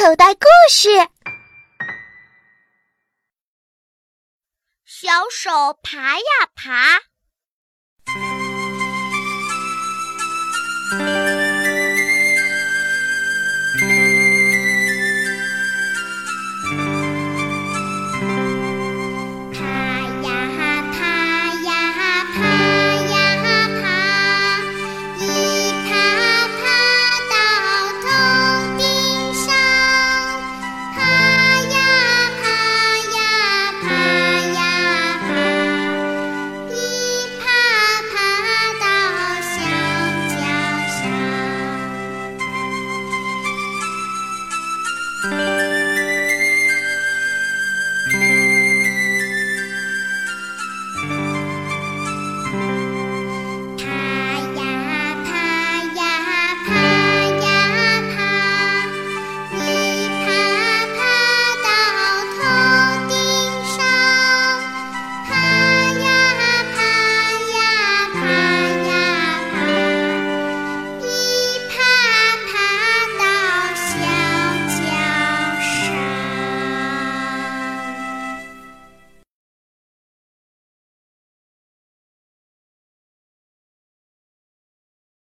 口袋故事。小手爬呀爬。